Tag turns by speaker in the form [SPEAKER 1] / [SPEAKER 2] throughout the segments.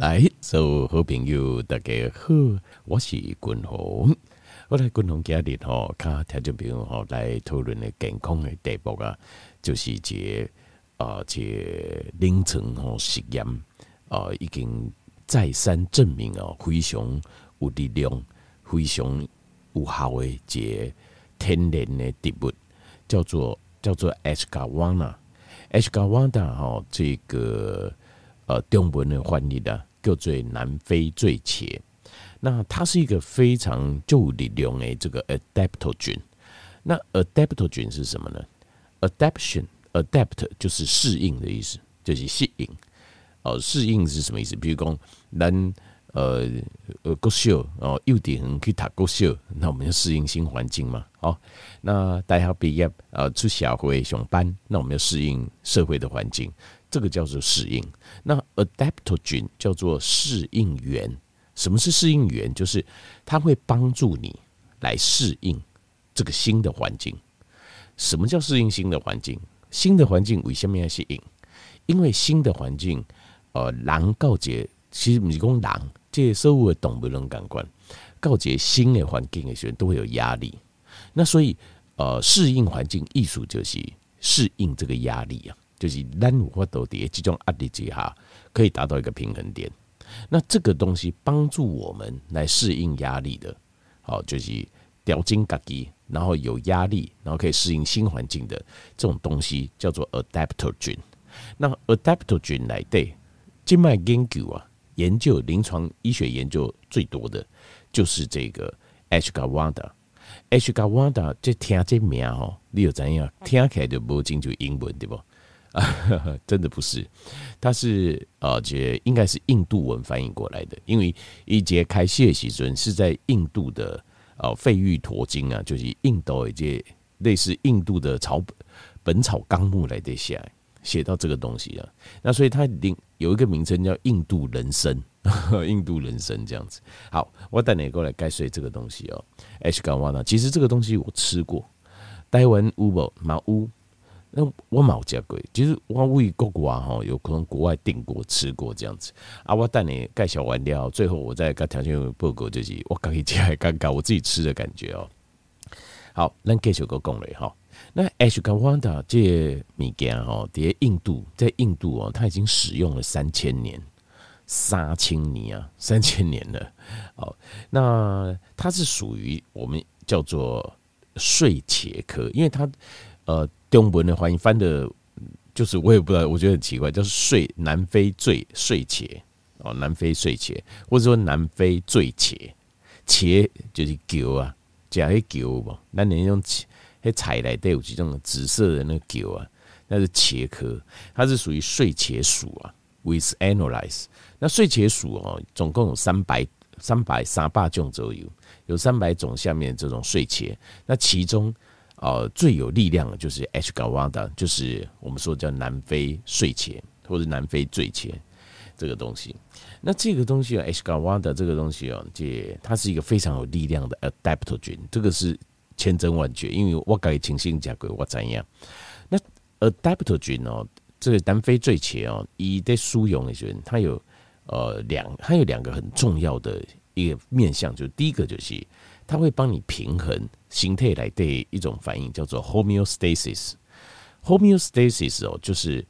[SPEAKER 1] 来，所有好朋友大家好，我是君鸿。我来君鸿家里吼，看听众朋友吼来讨论的健康的题目啊，就是这啊这临床吼实验啊，已经再三证明哦，非常有力量，非常有效的这天然的植物，叫做叫做 Ashwagandha，Ashwagandha 哈，这个呃中文的翻译的。叫做南非醉茄，那它是一个非常有力量的这个 adaptogen。那 adaptogen 是什么呢？Adaption，Adapt 就是适应的意思，就是适应。哦，适应是什么意思？比如讲，咱呃呃国小哦，幼稚园去读国小，那我们要适应新环境嘛。好，那大学毕业呃出社会上班，那我们要适应社会的环境。这个叫做适应，那 adaptogen 叫做适应源。什么是适应源？就是它会帮助你来适应这个新的环境。什么叫适应新的环境？新的环境为什么要适应？因为新的环境，呃，人告诫，其实不是讲人，这些所有的动物人感官告诫新的环境的时候都会有压力。那所以，呃，适应环境艺术就是适应这个压力啊。就是咱有法度伫这种压力之下，可以达到一个平衡点。那这个东西帮助我们来适应压力的，好，就是调整自己，然后有压力，然后可以适应新环境的这种东西，叫做 adaptogen。那 adaptogen 来对，静脉研究啊，研究临床医学研究最多的就是这个 Ashwagandha。Ashwagandha 这听这名哦，你有怎样听起来就不清楚英文对不？啊，真的不是，它是呃，这应该是印度文翻译过来的，因为一节开谢喜尊是在印度的呃《费玉陀经》啊，就是印度一节类似印度的草本《草纲目》来的写写到这个东西啊，那所以它定有一个名称叫印度人参，印度人参这样子。好，我带你过来概述这个东西哦。Ashwagandha 其实这个东西我吃过，台湾有无？马乌。那我冇吃过，其实我为国外哈，有可能国外订过吃过这样子啊。我带你介绍完了，最后我再跟条件报告就是我刚一吃还尴尬我自己吃的感觉哦。好，咱继续个讲嘞哈。那 Ashwagandha 这物件哈，在印度，在印度哦，它已经使用了三千年，三千年啊，三千年了。好，那它是属于我们叫做睡茄科，因为它呃。中文的翻译翻的，就是我也不知道，我觉得很奇怪，就是睡南非醉睡茄哦，南非睡茄，或者说南非醉茄，茄就是球啊，加些球不？那你用茄，那采来都有几种紫色的那个球啊，那是茄科，它是属于睡茄属啊，with analyze。那睡茄属哦，总共有三百三百三八种左右，有三百种下面这种睡茄，那其中。呃，最有力量的就是 Ashwagandha，就是我们说叫南非睡前或者南非醉前这个东西。那这个东西啊，Ashwagandha 这个东西啊，这它是一个非常有力量的 adaptogen，这个是千真万确，因为我改清新加过我怎样？那 adaptogen 哦，这个南非醉茄哦，一在输用的时候，它有呃两，它有两个很重要的一个面向，就是第一个就是。它会帮你平衡形态来的一种反应，叫做 homeostasis。homeostasis 哦，就是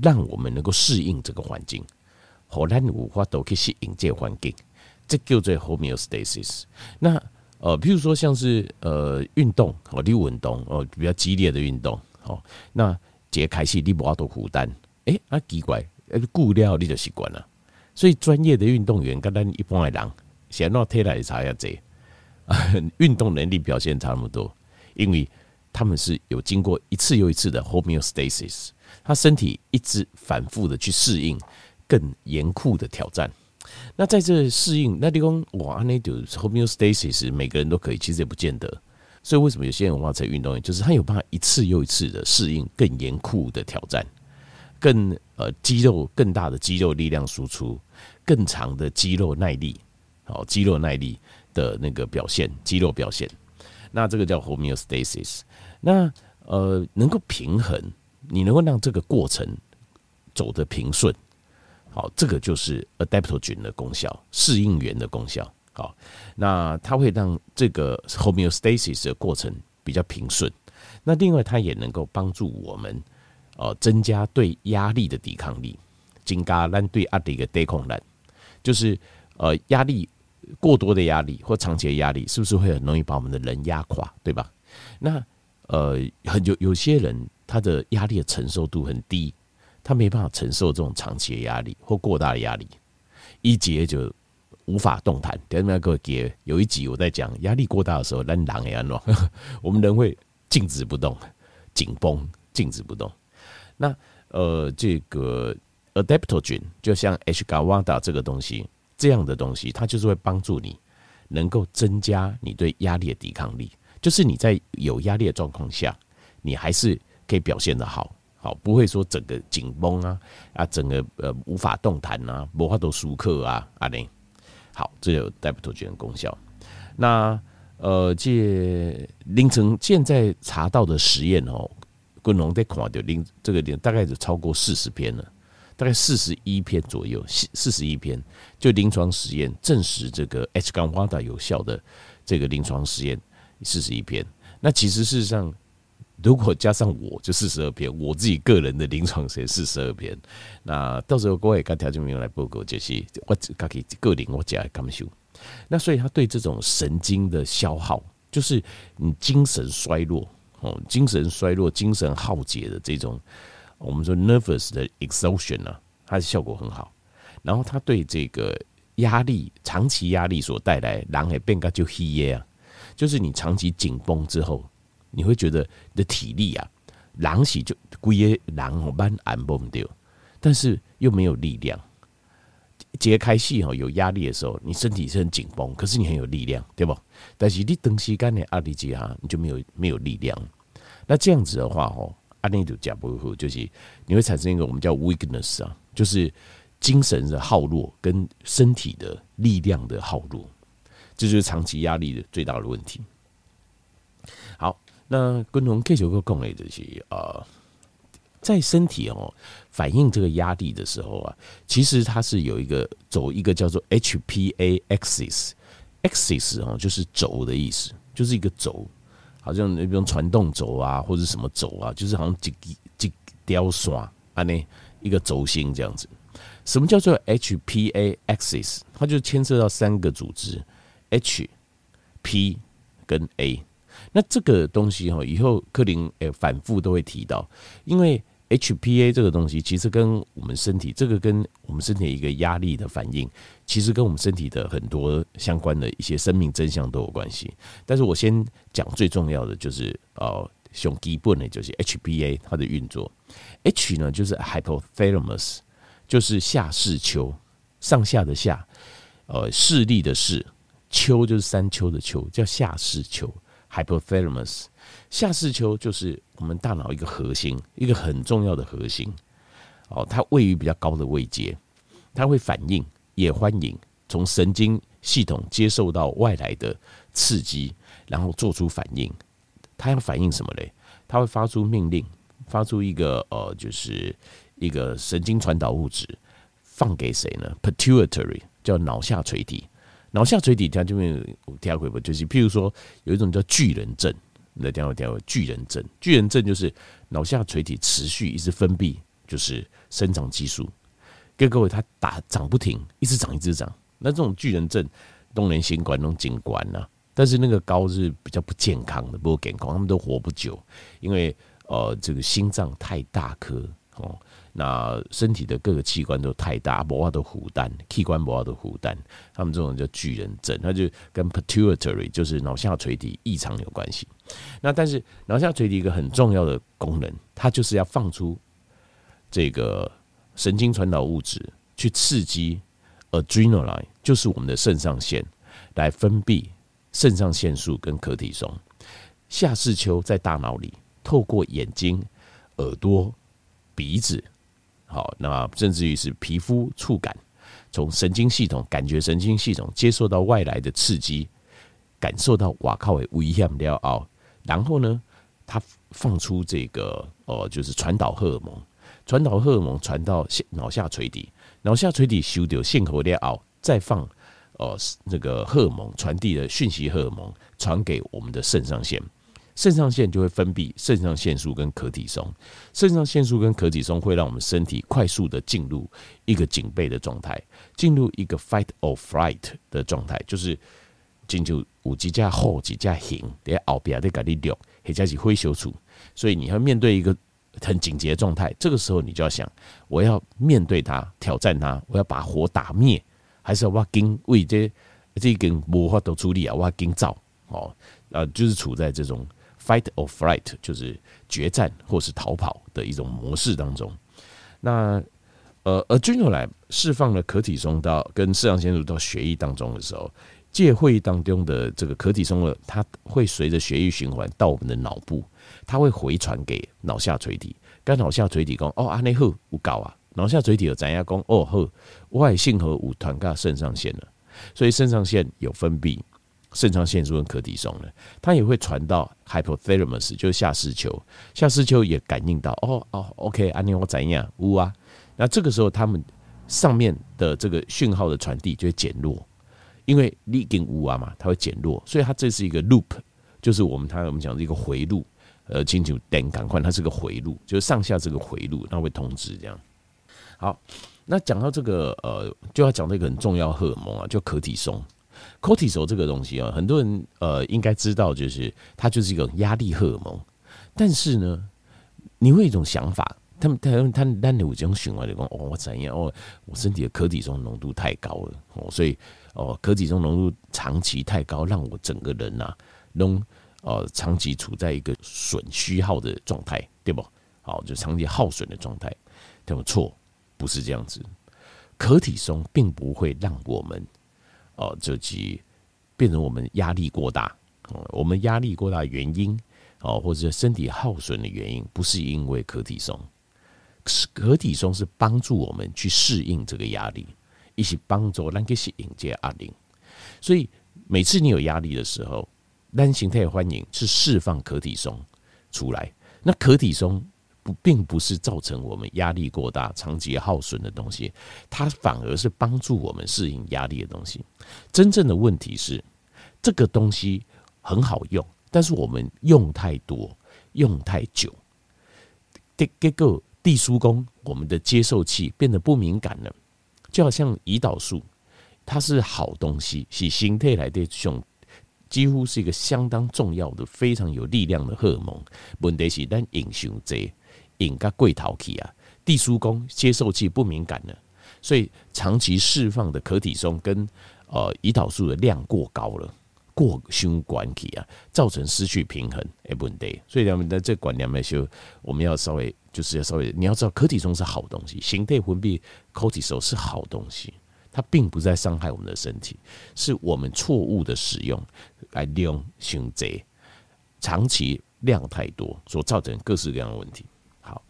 [SPEAKER 1] 让我们能够适应这个环境，好让五花都去适应这个环境，这叫做 homeostasis。那呃，比如说像是呃运动哦，你运动哦，比较激烈的运动哦，那解开始你不要多负担，哎啊奇怪，顾料你就习惯了。所以专业的运动员跟咱一般的人，先让体来查一下这。运动能力表现差那么多，因为他们是有经过一次又一次的 homeostasis，他身体一直反复的去适应更严酷的挑战。那在这适应，那地方哇，那就 homeostasis，每个人都可以，其实也不见得。所以为什么有些人哇，在运动员就是他有办法一次又一次的适应更严酷的挑战，更呃肌肉更大的肌肉力量输出，更长的肌肉耐力，好肌肉耐力。的那个表现，肌肉表现，那这个叫 homeostasis。那呃，能够平衡，你能够让这个过程走得平顺，好，这个就是 adaptogen 的功效，适应源的功效。好，那它会让这个 homeostasis 的过程比较平顺。那另外，它也能够帮助我们，呃，增加对压力的抵抗力，增加咱对压力的抵抗力，就是呃，压力过多的压力或长期的压力，是不是会很容易把我们的人压垮，对吧？那呃，很有有些人他的压力的承受度很低，他没办法承受这种长期的压力或过大的压力，一节就无法动弹。等下各位有一集我在讲压力过大的时候，人狼也安乱，我们人会。静止不动，紧绷，静止不动。那呃，这个 adaptogen 就像 Hgawanda 这个东西，这样的东西，它就是会帮助你能够增加你对压力的抵抗力。就是你在有压力的状况下，你还是可以表现得好，好不会说整个紧绷啊啊，整个呃无法动弹啊，无法都舒克啊啊嘞。好，这有 adaptogen 的功效。那呃，这凌晨现在查到的实验哦，昆龙在看的临这个点大概就超过四十篇了，大概四十一篇左右，四四十一篇就临床实验证实这个 Ashwagandha 有效的这个临床实验四十一篇。那其实事实上，如果加上我就四十二篇，我自己个人的临床实验四十二篇。那到时候各位跟条件没有来报告，就是我自己个人我加感受。那所以他对这种神经的消耗，就是你精神衰弱哦，精神衰弱、精神耗竭的这种，我们说 nervous 的 exhaustion 呢，它的效果很好。然后它对这个压力、长期压力所带来，人会变个就黑夜啊，就是你长期紧绷之后，你会觉得你的体力啊，人是就规夜人哦蛮安绷掉，但是又没有力量。揭开戏哈，有压力的时候，你身体是很紧绷，可是你很有力量，对不？但是你长时间的压力之下，你就没有没有力量。那这样子的话，哈，阿内就讲不会，就是你会产生一个我们叫 weakness 啊，就是精神的耗弱跟身体的力量的耗弱，这就是长期压力的最大的问题。好，那共同 K 九个共类这些啊。在身体哦反映这个压力的时候啊，其实它是有一个走一个叫做 HPA axis，axis 哦就是轴的意思，就是一个轴，好像那种传动轴啊或者什么轴啊，就是好像几几雕刷啊那一个轴心这样子。什么叫做 HPA axis？它就牵涉到三个组织 H、P 跟 A。那这个东西哈，以后克林诶反复都会提到，因为 HPA 这个东西其实跟我们身体，这个跟我们身体一个压力的反应，其实跟我们身体的很多相关的一些生命真相都有关系。但是我先讲最重要的，就是呃，胸基本的就是 HPA 它的运作。H 呢就是 hypothalamus，就是下视丘，上下的下，呃，视力的视，丘就是山丘的丘，叫下视丘。Hypothalamus 下视丘就是我们大脑一个核心，一个很重要的核心。哦，它位于比较高的位阶，它会反应，也欢迎从神经系统接受到外来的刺激，然后做出反应。它要反应什么嘞？它会发出命令，发出一个呃，就是一个神经传导物质，放给谁呢？Pituitary 叫脑下垂体。脑下垂体，它这边有第二回不？就是譬如说，有一种叫巨人症，你的第二第二巨人症，巨人症就是脑下垂体持续一直分泌，就是生长激素，跟各位它打长不停，一直长一直长。那这种巨人症，东联新冠那种警官呐，但是那个高是比较不健康的，不健康，他们都活不久，因为呃，这个心脏太大颗哦。那身体的各个器官都太大，无法度负担，器官无法度负担，他们这种叫巨人症，它就跟 pituitary 就是脑下垂体异常有关系。那但是脑下垂体一个很重要的功能，它就是要放出这个神经传导物质去刺激 adrenaline，就是我们的肾上腺来分泌肾上腺素跟可体松。下视丘在大脑里，透过眼睛、耳朵、鼻子。好，那甚至于是皮肤触感，从神经系统、感觉神经系统接受到外来的刺激，感受到哇靠，危险了哦。然后呢，它放出这个哦，就是传导荷尔蒙，传导荷尔蒙传到脑下垂体，脑下垂体修掉信号了后，再放呃那个荷尔蒙传递的讯息，荷尔蒙传给我们的肾上腺，肾上腺就会分泌肾上腺素跟可体松，肾上腺素跟可体松会让我们身体快速的进入一个警备的状态，进入一个 fight or flight 的状态，就是进就有几架后几架行，在后边在给你录，或者是会修除，所以你要面对一个。很紧急的状态，这个时候你就要想，我要面对它，挑战它，我要把火打灭，还是我要跟为这这根魔法都处理啊，我要跟造哦，呃，就是处在这种 fight or flight，就是决战或是逃跑的一种模式当中。那呃，而 adrenaline 来释放了可体松到跟肾上腺素到血液当中的时候，借会议当中的这个可体松了，它会随着血液循环到我们的脑部。它会回传给脑下垂体，跟脑下垂体讲哦，安尼好有搞啊，脑下垂体有怎样讲哦好，外性和五团到肾上腺了，所以肾上腺有分泌肾上腺素跟可体松了，它也会传到 hypothalamus，就是下视丘，下视丘也感应到哦哦，OK，安尼我怎样？呜啊，那这个时候他们上面的这个讯号的传递就会减弱，因为你已经乌啊嘛，它会减弱，所以它这是一个 loop，就是我们它我们讲的一个回路。呃，清楚点赶快，它是个回路，就是上下这个回路，那会通知这样。好，那讲到这个呃，就要讲到一个很重要荷尔蒙啊，叫可体松。可体松这个东西啊，很多人呃应该知道，就是它就是一个压力荷尔蒙。但是呢，你会有一种想法，他们他们他们单有这种循环的讲，哦，我怎样哦，我身体的可体松浓度太高了哦，所以哦，可体松浓度长期太高，让我整个人呐都。呃，长期处在一个损虚耗的状态，对不？好，就长期耗损的状态，对不？错，不是这样子。可体松并不会让我们，哦，这即变成我们压力过大哦。我们压力过大原因，哦，或者身体耗损的原因，不是因为可体松。可体松是帮助我们去适应这个压力，一起帮助让这些迎接压力。所以每次你有压力的时候，单形态欢迎是释放可体松出来，那可体松不并不是造成我们压力过大、长期耗损的东西，它反而是帮助我们适应压力的东西。真正的问题是，这个东西很好用，但是我们用太多、用太久，结果地疏宫我们的接受器变得不敏感了，就好像胰岛素，它是好东西，是形态来的用。几乎是一个相当重要的、非常有力量的荷尔蒙。问题是，咱饮上多，饮个贵头去啊，地疏宫接受器不敏感了，所以长期释放的可体松跟呃胰岛素的量过高了，过胸管体啊，造成失去平衡诶问题。所以咱们在这观念来说，我们要稍微就是要稍微，你要知道可体松是好东西，形态分泌 cortisol 是好东西。它并不在伤害我们的身体，是我们错误的使用来利用胸贼，长期量太多所造成各式各样的问题。好，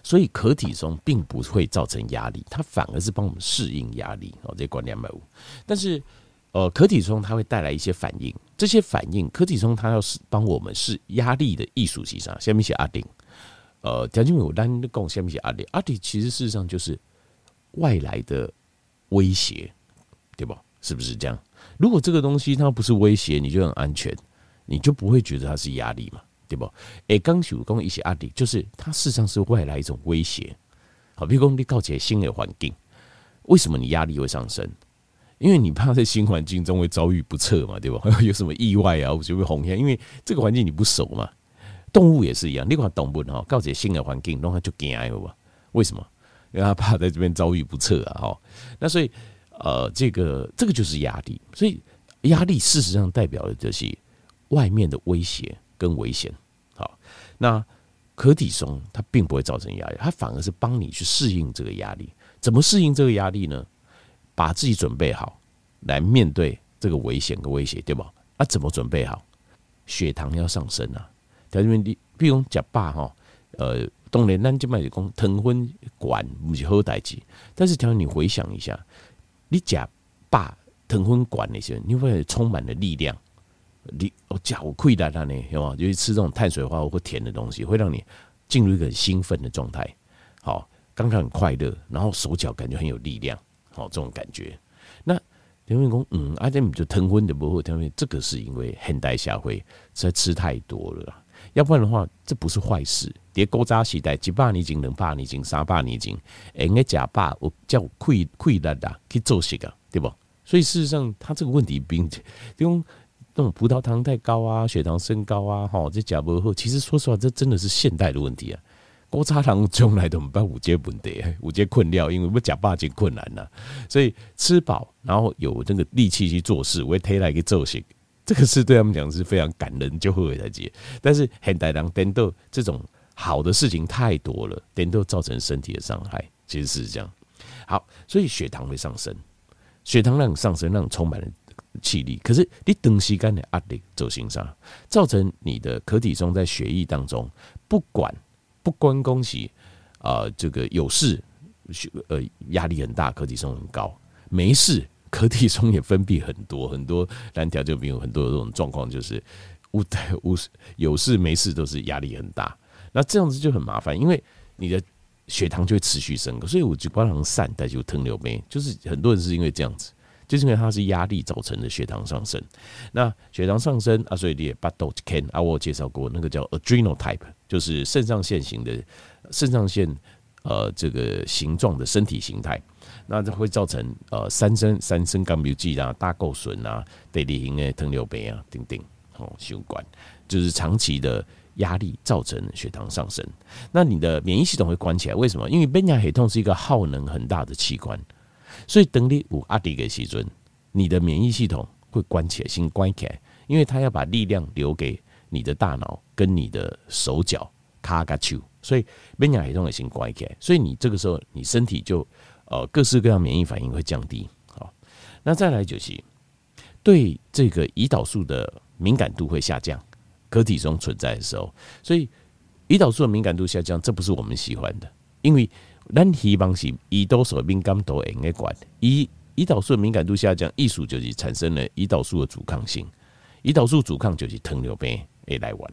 [SPEAKER 1] 所以可体松并不会造成压力，它反而是帮我们适应压力哦。这管两百五，但是呃，可体松它会带来一些反应，这些反应可体松它要是帮我们是压力的艺术系上，下面写阿丁，呃，条件有单共下面写阿丁，阿丁其实事实上就是外来的。威胁，对吧？是不是这样？如果这个东西它不是威胁，你就很安全，你就不会觉得它是压力嘛，对不？诶，刚许跟一些压力，就是它事实上是外来一种威胁。好，比如说你告诫新的环境，为什么你压力会上升？因为你怕在新环境中会遭遇不测嘛，对吧？有什么意外啊，我就会红线，因为这个环境你不熟嘛。动物也是一样，你看动物哈，告诫新的环境，让它就惊了吧？为什么？因为他怕在这边遭遇不测啊，哈，那所以，呃，这个这个就是压力，所以压力事实上代表的就是外面的威胁跟危险。好，那可体松它并不会造成压力，它反而是帮你去适应这个压力。怎么适应这个压力呢？把自己准备好来面对这个危险跟威胁，对吧？啊，怎么准备好？血糖要上升啊，在这边你比如讲假爸哈，呃。当然，咱就卖是讲糖分管不是好代志，但是，只要你回想一下，你吃饱糖分管那些，你会充满了力量，你哦，脚溃烂了呢，有吗？就是吃这种碳水化合物或甜的东西，会让你进入一个很兴奋的状态。好，刚刚很快乐，然后手脚感觉很有力量，好这种感觉。那田文公，嗯，阿点就疼昏的不会，因为这个是因为现代社会实在吃太多了，要不然的话，这不是坏事。叠古早时代，一百年前、两百年前、三百年前，应该假把我叫溃溃烂的去做些个，对不？所以事实上，他这个问题并用 那种葡萄糖太高啊，血糖升高啊，哈，这假不好。其实说实话，这真的是现代的问题啊。古早人从来都不办五节问题，五节困掉，因为不假霸就困难了。所以吃饱，然后有那个力气去做事，我会推来一个做些，这个是对他们讲是非常感人，就会来接。但是现代人颠倒这种。好的事情太多了，点都造成身体的伤害，其实是这样。好，所以血糖会上升，血糖让上升，让你充满了气力。可是你长时间的压力走行上，造成你的可体中在血液当中，不管不关恭喜啊，这个有事呃压力很大，可体松很高；没事，可体松也分泌很多很多。单条就没有很多这种状况，就是无无有事没事都是压力很大。那这样子就很麻烦，因为你的血糖就会持续升高，所以我就不能散，但就糖尿病，就是很多人是因为这样子，就是因为它是压力造成的血糖上升。那血糖上升啊，所以你也巴豆 can 啊，我介绍过那个叫 adrenal type，就是肾上腺型的肾上腺呃这个形状的身体形态，那这会造成呃三升三升甘油酯啊、胆固醇啊、对里型的糖尿病啊等等哦，相关就是长期的。压力造成血糖上升，那你的免疫系统会关起来。为什么？因为免疫系统是一个耗能很大的器官，所以等你有压力的时阵，你的免疫系统会关起来，先关起来，因为它要把力量留给你的大脑跟你的手脚，卡卡丘，所以免疫系统也先关起来。所以你这个时候，你身体就呃各式各样免疫反应会降低。好，那再来就是对这个胰岛素的敏感度会下降。个体中存在的时候，所以胰岛素的敏感度下降，这不是我们喜欢的。因为咱希望是胰岛素敏感度应该管，胰胰岛素敏感度下降，意思就是产生了胰岛素的阻抗性。胰岛素阻抗就是糖尿病会来玩。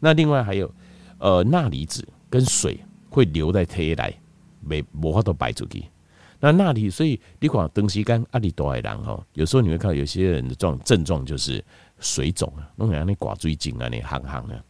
[SPEAKER 1] 那另外还有呃钠离子跟水会留在体内，没无法都排出去。那钠离，所以你看长时间压力大的人哦，有时候你会看到有些人的状症状就是。水肿啊，弄起来那挂水紧啊，那夯夯的。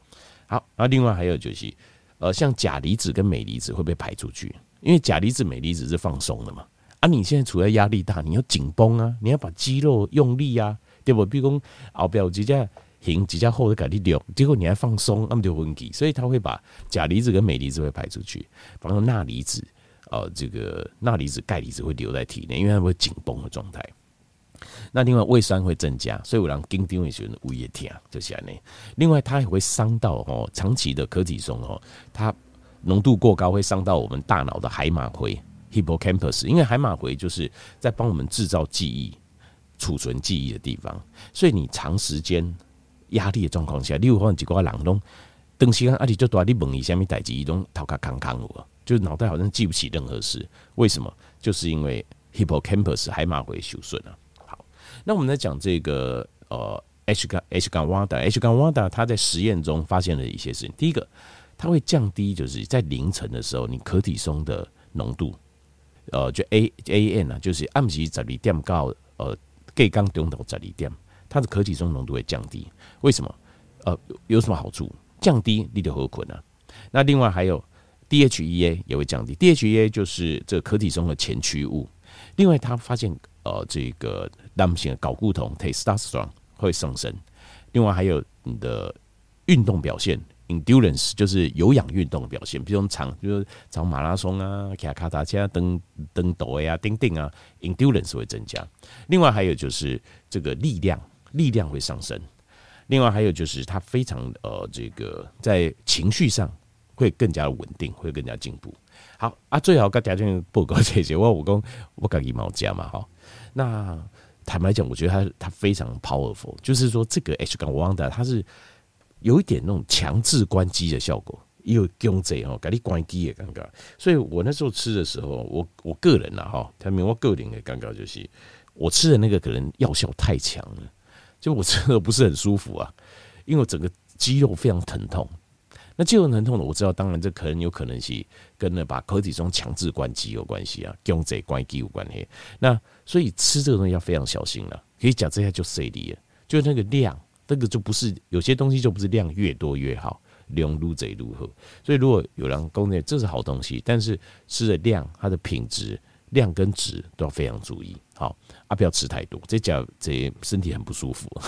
[SPEAKER 1] 好，那另外还有就是，呃，像钾离子跟镁离子会被排出去，因为钾离子、镁离子是放松的嘛。啊，你现在处在压力大，你要紧绷啊，你要把肌肉用力啊，对不？比如讲后边几架行几架后的改力量，结果你还放松，那么就问题。所以它会把钾离子跟镁离子会排出去，反而钠离子，呃，这个钠离子、钙离子会留在体内，因为它会紧绷的状态。那另外胃酸会增加，所以有人经常会觉得胃也疼，就是这样。另外，它也会伤到哦，长期的可体松哦，它浓度过高会伤到我们大脑的海马回 （hippocampus），因为海马回就是在帮我们制造记忆、储存记忆的地方。所以你长时间压力的状况下，例如说几个人拢长时间压力就大，你问伊什么代志，伊拢头壳空空了，就脑袋好像记不起任何事。为什么？就是因为 hippocampus 海马回受损了。那我们在讲这个呃，H 杠 H 杠 Wada，H 杠 Wada，，他在实验中发现了一些事情。第一个，它会降低，就是在凌晨的时候，你可体松的浓度，呃，就 A A N 啊，就是暗时十二点到呃，隔刚中头十二点，它的可体松浓度会降低。为什么？呃，有什么好处？降低你的荷捆啊。那另外还有 D H E A 也会降低，D H E A 就是这个可体松的前驱物。另外，他发现。呃，这个男性的睾固酮 testosterone 会上升，另外还有你的运动表现 endurance 就是有氧运动表现，比如长，比如长马拉松啊、骑脚踏车、登登陡呀、钉钉啊，endurance 会增加。另外还有就是这个力量，力量会上升。另外还有就是他非常呃，这个在情绪上会更加稳定，会更加进步。好啊，最好跟大家报告这些，我我讲我讲羽毛家嘛，哈。那坦白讲，我觉得它它非常 powerful，就是说这个 H 杠瓦达它是有一点那种强制关机的效果，又用这哦，给你关机也尴尬。所以我那时候吃的时候，我我个人呐哈，他们我个人的尴尬就是，我吃的那个可能药效太强了，就我吃的不是很舒服啊，因为我整个肌肉非常疼痛。那肌肉疼痛呢？我知道，当然这可能有可能是跟那把可体中强制关机有关系啊，跟这关机有关系。那所以吃这个东西要非常小心了。可以讲这下就 C D 了，就那个量，这个就不是有些东西就不是量越多越好，量如贼如何。所以如果有人供应，这是好东西，但是吃的量，它的品质。量跟质都要非常注意，好啊，不要吃太多，这讲这身体很不舒服。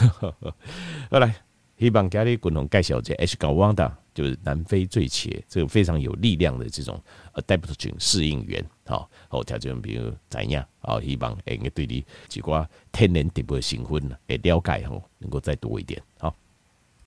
[SPEAKER 1] 好来，希望加里共同盖小姐 H 高旺达，就是南非醉茄，这个非常有力量的这种 adaptogen 适应员，好，好条件比如怎样，好，希望能够，对你几挂天然特别的成分呢，哎，了解吼，能够再多一点，好。